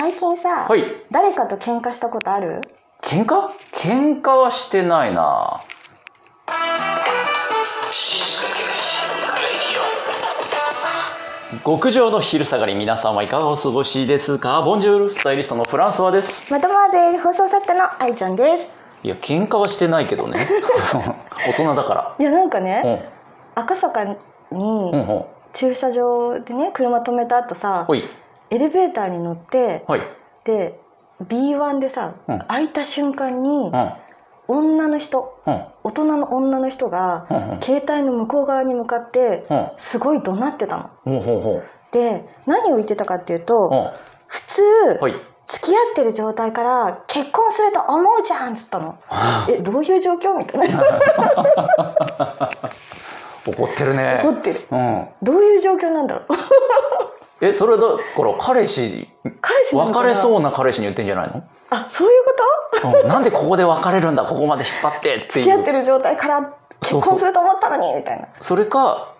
最近さ、はい。誰かと喧嘩したことある？喧嘩？喧嘩はしてないな。極上の昼下がり皆さんはいかがお過ごしですか？ボンジュールスタイリストのフランソワです。またまぜ放送作家の愛ちゃんです。いや喧嘩はしてないけどね。大人だかいやなんかね、ら赤坂にうんうんうん。駐車場でね車止めた後さほいエレベーターに乗ってはい。で B1 でさ、うん。開いた瞬間にうん。女の人うん。大人の女の人がうんうん。携帯の向こう側に向かってうん。すごい怒鳴ってたの。で何を言ってたかっていうと、うん。普通はい。付き合ってる状態から結婚すると思うじゃんっつったの。えどういう状況みたいな。怒ってるね。怒ってる。うん。どういう状況なんだろうえそれだから彼氏彼氏別れそうな彼氏に言ってんじゃないの？あそういうこと？うん。なんでここで別れるんだ？ここまで引っ張ってって付き合ってる状態から結婚すると思ったのにみたいな。それか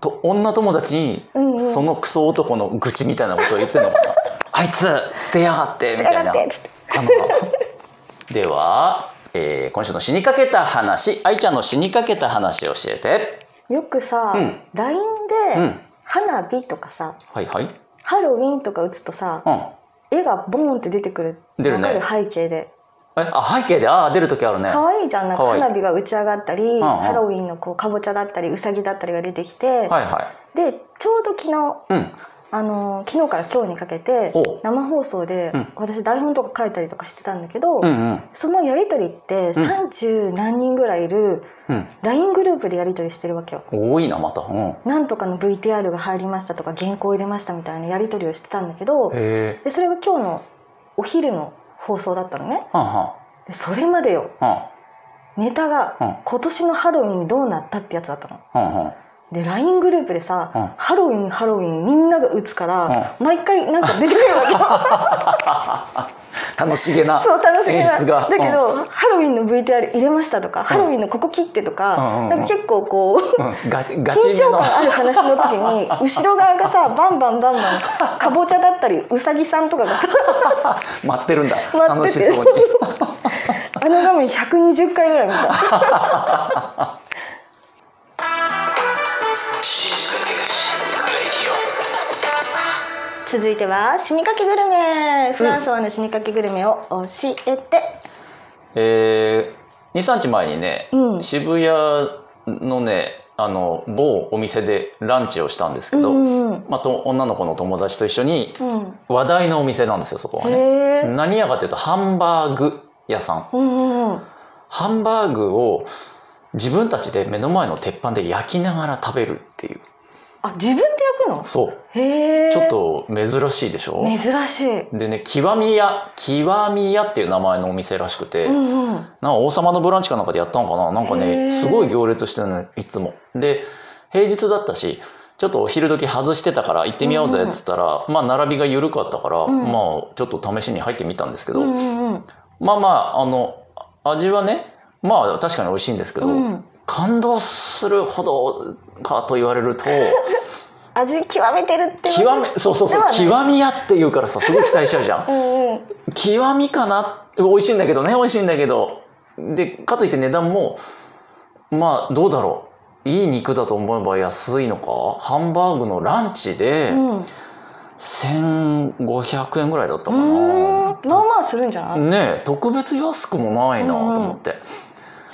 と女友達にそのクソ男の愚痴みたいなことを言ってんのかな？あいつ捨てやがって捨みたいな。では、えー今週の死にかけた話愛ちゃんの死にかけた話教えて。よくさ、うん。LINE でうん花火とかさはいはい。ハロウィンとか打つとさうん。絵がボーンって出てくる出るね。る背景で。えあ背景で？ああ出る時あるね。可愛いじゃん。なんか花火が打ち上がったりんうん。ハロウィンのこうかぼちゃだったりうさぎだったりが出てきて、はいはでちょうど昨日いうんあのー昨日から今日にかけて生放送でうん。私台本とか書いたりとかしてたんだけど、うんうん。そのやり取りって30何人ぐらいいるうん。LINE グループでやり取りしてるわけよ。多いなまた。うん。なんとかの VTR が入りましたとか原稿入れましたみたいなやり取りをしてたんだけどでそれが今日のお昼の放送だったのね。はんはでそれまでよ。ネタがうん。今年のハロウィンどうなったってやつだったの。んはんはんで LINE グループでさ、うん。ハロウィンハロウィンみんなが打つから、毎回なんか出てくるわけ。よ 楽しげなそう楽しみな。だけど、ハロウィンの VTR 入れましたとか、ハロウィンのここ切ってとか、うんうんうん。なんか結構こう、緊張の感ある話の時に後ろ側がさバンバンバンバンかぼちゃだったりうさぎさんとかがさ 待ってるんだ。待って楽して あの画面120回ぐらい見た続いては死にかけグルメ。フランスはの死にかけグルメを教えて、えー、23日前にね、うん。渋谷のねあの某お店でランチをしたんですけど、うんうんまあ、と女の子の友達と一緒にうん。話題のお店なんですよそこはね。何屋かというとハンバーグ屋さん。うんうんうん。ハンバーグを自分たちで目の前の鉄板で焼きながら食べるっていうあ自分で焼くの？そう。へえちょっと珍しいでしょ？珍しい。でね極み屋極み屋っていう名前のお店らしくて、うんうん。なんか王様のブランチかなんかでやったのかな？なんかねすごい行列してるのいつも。で平日だったしちょっとお昼時外してたから行ってみようぜっつったら、まあ並びが緩かったから、うん。まあちょっと試しに入ってみたんですけど、うんうんうん。まあまああの味はねまあ確かに美味しいんですけど、うん感動するほどかと言われると 味極めてるって極めそうそうそう極み屋って言うからさすごい期待しちゃうじゃん。うんうん。極みかな美味しいんだけどね美味しいんだけど。でかといって値段もまあどうだろう。いい肉だと思えば安いのか？ハンバーグのランチでうん。1500円ぐらいだったかな。まあまあするんじゃない、ねえ特別安くもないなと思って、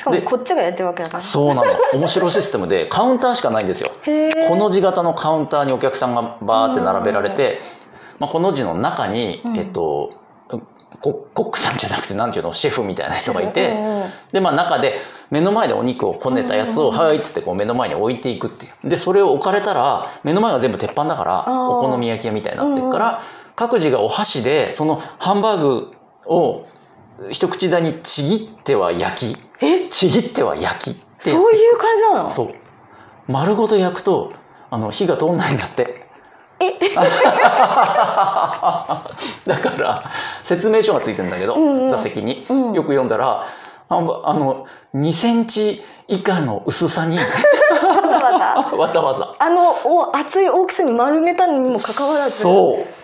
しかもでこっちがやってるわけだからそうなの。面白システムで カウンターしかないんですよ。この字型のカウンターにお客さんがバーって並べられて、まあ、この字の中に、うん。えっとココックさんじゃなくて何ていうのシェフみたいな人がいて、でまあ中で目の前でお肉をこねたやつを「うんはい」っつってこう目の前に置いていくっていう。でそれを置かれたら目の前が全部鉄板だからお好み焼き屋みたいになってるから、各自がお箸でそのハンバーグを一口大にちぎっては焼き。え？ちぎっては焼きってそういう感じなの？そう。丸ごと焼くとあの火が通んないんだって。え？だから説明書がついてるんだけど、うんうん。座席に、うん。よく読んだらああの2センチ以下の薄さに。わざわざ。わざわざ。あのお熱い大きさに丸めたにもかかわらず。そう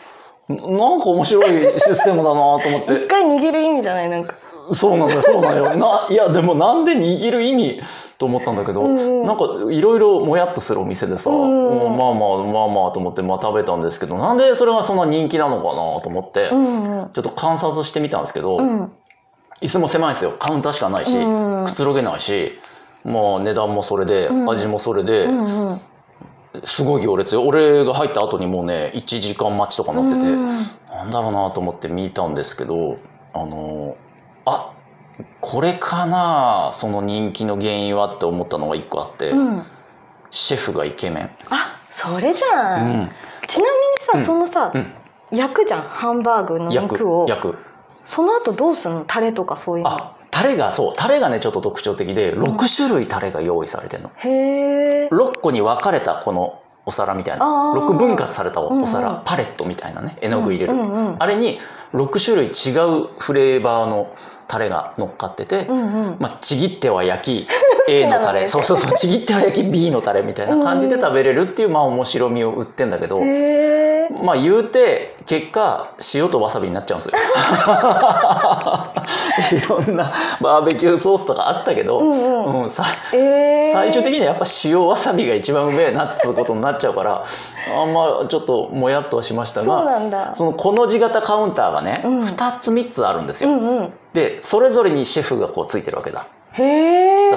なんか面白いシステムだなと思って。一回握る意味じゃないなんか。そうなんだよそうなんよ。ないやでもなんで握る意味と思ったんだけど、うんうん。なんかいろいろもやっとするお店でさ、うんうん。うんまあまあまあまあと思って、まあ、食べたんですけどなんでそれがそんな人気なのかなと思って、うんうんちょっと観察してみたんですけど、うん椅子も狭いんですよカウンターしかないし、うんくつろげないしまあ値段もそれで、うん味もそれで、うんうんすごい行列よ。俺が入った後にもうね1時間待ちとかなってて、うん。なんだろうなと思って見たんですけどあのあこれかなその人気の原因はって思ったのが一個あって、うん。シェフがイケメン、あそれじうゃん、ん、ちなみにさ、うん。そのさ、うん。焼くじゃんハンバーグの肉を。焼く。その後どうするの？タレとかそういうの。あタレがそう。タレがねちょっと特徴的で6種類タレが用意されてるの、へえ6個に分かれたこのお皿みたいな。あー。6分割されたお皿、うん。うんパレットみたいなね絵の具入れる、うんうんうん。あれに6種類違うフレーバーのタレが乗っかってて、うんうん。まあ、ちぎっては焼き A のタレ、そうそうそう。ちぎっては焼き B のタレみたいな感じで食べれるっていうまあ面白みを売ってんだけど、まあ言うて結果塩とわさびになっちゃうんですよ。いろんなバーベキューソースとかあったけど、うんうん。うんさえー、最終的にはやっぱ塩わさびが一番うめえなっつうことになっちゃうからあんまちょっともやっとはしましたそうがなんだ。そのこの字型カウンターがね、うん。2つ3つあるんですよ、うんうん。でそれぞれにシェフがこうついてるわけだ。へ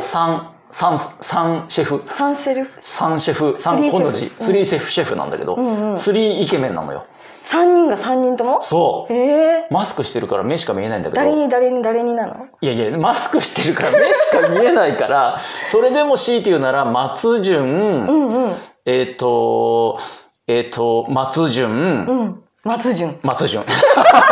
え3三三シェフ。サンセルフ。3シェフ。3この字スリーシェフ。3シェフなんだけど、うんうん。3イケメンなのよ。三人が三人とも？そう。へえ。マスクしてるから目しか見えないんだけ誰どに誰に誰になの？いやいやマスクしてるから目しか見えないから それでも強いて言うなら松潤、うんうん。えっ、とえっ、と松潤、うん松潤。松潤。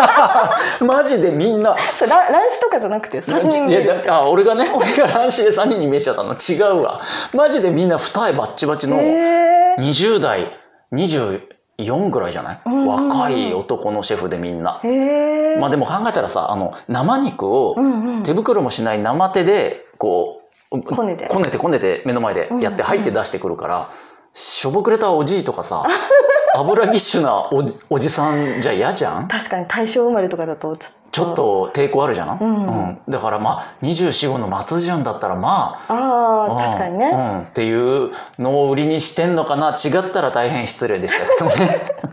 マジでみんな。それラ乱視とかじゃなくて三人い見るやだあ俺がね俺が乱視で3人に見えちゃったの。違うわ。マジでみんな二重バッチバチのへえ20代24ぐらいじゃない、若い男のシェフでみんな、へえまあでも考えたらさあの生肉を手袋もしない生手でこうこねて。こねてこねて目の前でやって入って出してくるから、しょぼくれたおじいとかさ 油ぎっしゅなおじおじさんじゃ嫌じゃん？確かに大正生まれとかだとちょっと。ちょっと抵抗あるじゃん、うん。だからまあ2425の松潤だったらまあああ確かにね、うん、っていうのを売りにしてんのかな？違ったら大変失礼でしたけどね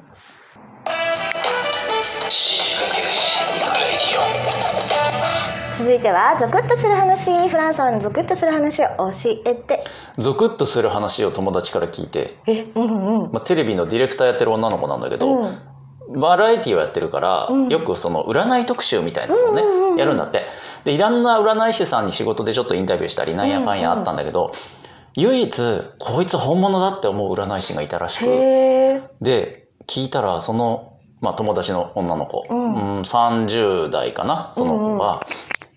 続いてはゾクッとする話フランスのゾクッとする話を教えて。ゾクッとする話を友達から聞いて、えうんうんまあ、テレビのディレクターやってる女の子なんだけど、うん。バラエティーをやってるから、うん。よくその占い特集みたいなのをね、うんうんうんやるんだって。でいろんな占い師さんに仕事でちょっとインタビューしたりなんやかんやあったんだけど、唯一こいつ本物だって思う占い師がいたらしくで聞いたらその、まあ、友達の女の子、うん。うん30代かなその子が、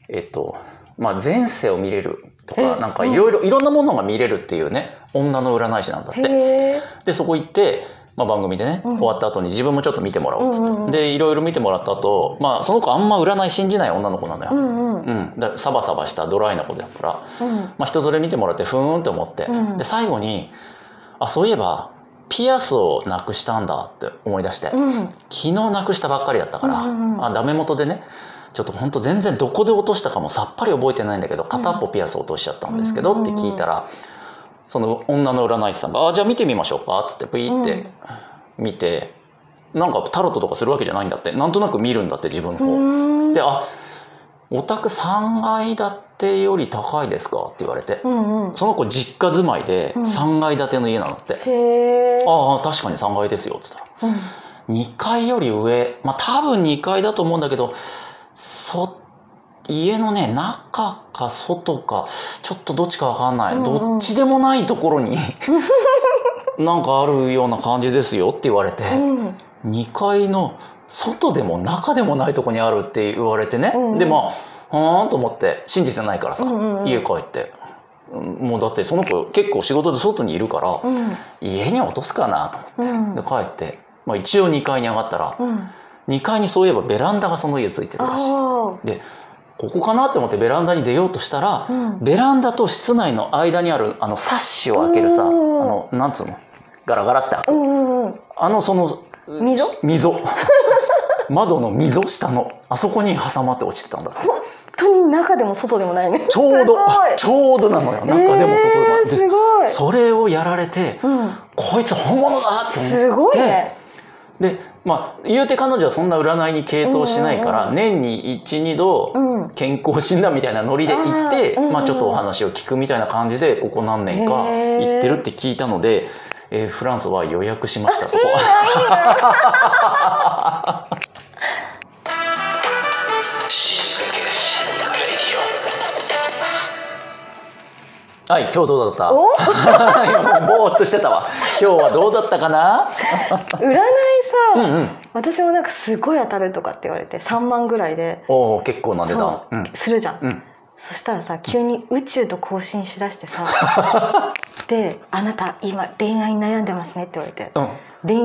えっとまあ前世を見れるとかえなんかいろいろいろんなものが見れるっていうね女の占い師なんだって。でそこ行って、まあ、番組でね、うん。終わった後に自分もちょっと見てもらおうっつって、でいろいろ見てもらった後、まあその子あんま占い信じない女の子なのよ、うんうん。うん。だサバサバしたドライな子だから、うん。まあ、人それ見てもらってふーんって思って、うん。で最後にあそういえばピアスをなくしたんだって思い出して、うん。昨日なくしたばっかりだったから、あダメ元でねちょっと本当全然どこで落としたかもさっぱり覚えてないんだけど片っぽピアス落としちゃったんですけどうん。って聞いたらその女の占い師さんが「あじゃあ見てみましょうか」っつってピーって見て、なんかタロットとかするわけじゃないんだってなんとなく見るんだって自分のう方。ん。で「あお宅3階建てより高いですか?」って言われてその子実家住まいでうん。3階建ての家なんだって。ああ確かに3階ですよっつったら。うん。2階より上。まあ多分2階だと思うんだけどそ家のね中か外かちょっとどっちかわかんない、うんうん。どっちでもないところに なんかあるような感じですよって言われて、うん。2階の外でも中でもないとこにあるって言われてね、うんうん。でまあはーんと思って信じてないからさ、うんうんうん。家帰って。うんもうだってその子結構仕事で外にいるから、うん。家に落とすかなと思って。うん。で帰って、まあ、一応2階に上がったらうん2階にそういえばベランダがその家ついてるらしい。あここかなって思ってベランダに出ようとしたらあ、うん。ベランダと室内の間にあるあのサッシを開けるさあうんのなんつうの？ガラガラって開く。うんうんうん。あのその溝？溝。窓の溝下のあそこに挟まって落ちてたんだ。って本当に中でも外でもないね。ちょうど ちょうどなのよ。中でも外でも、えー、ですごい。それをやられてうん。こいつ本物だって思って。すごいね。でまあ言うて彼女はそんな占いに傾倒しないから、年に12度うん。健康診断みたいなノリで行ってまあ、ちょっとお話を聞くみたいな感じでここ何年か行ってるって聞いたので、えーフランスは予約しましたそこ はい今日どうだった？お？ぼーっとしてたわ。今日はどうだったかな？占いさ、うんうん。私もなんかすごい当たるとかって言われて3万ぐらいで。おお結構な値段。そうするじゃん、うん。そしたらさ急に宇宙と交信しだしてさ で「あなた今恋愛に悩んでますね」って言われて。うん、うん、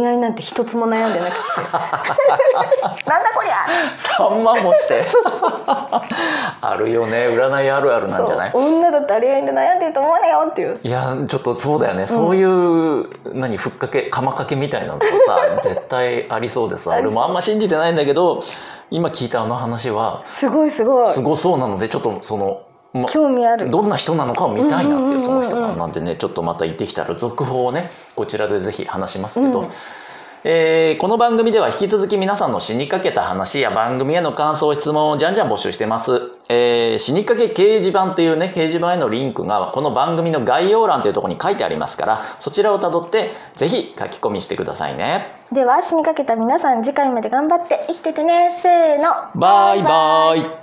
恋愛なんて一つも悩んでなくて。なんだこりゃ。3万もして。あるよね。占いあるあるなんじゃない？女だったら恋愛で悩んでると思わないよっていう。いやちょっとそうだよね、そういう何ふっかけ釜かけみたいなのとさ 絶対ありそうでさ。俺もあんま信じてないんだけど今聞いたあの話はすごいすごい。すごそうなのでちょっとその、ま、興味ある。どんな人なのかを見たいなっていうその人がなんでねちょっとまた行ってきたら続報をねこちらでぜひ話しますけど、うん。えーこの番組では引き続き皆さんの死にかけた話や番組への感想質問をじゃんじゃん募集してます、えー死にかけ掲示板っていうね掲示板へのリンクがこの番組の概要欄というところに書いてありますからそちらをたどってぜひ書き込みしてくださいね。では死にかけた皆さん次回まで頑張って生きててね。せーの。バイバイ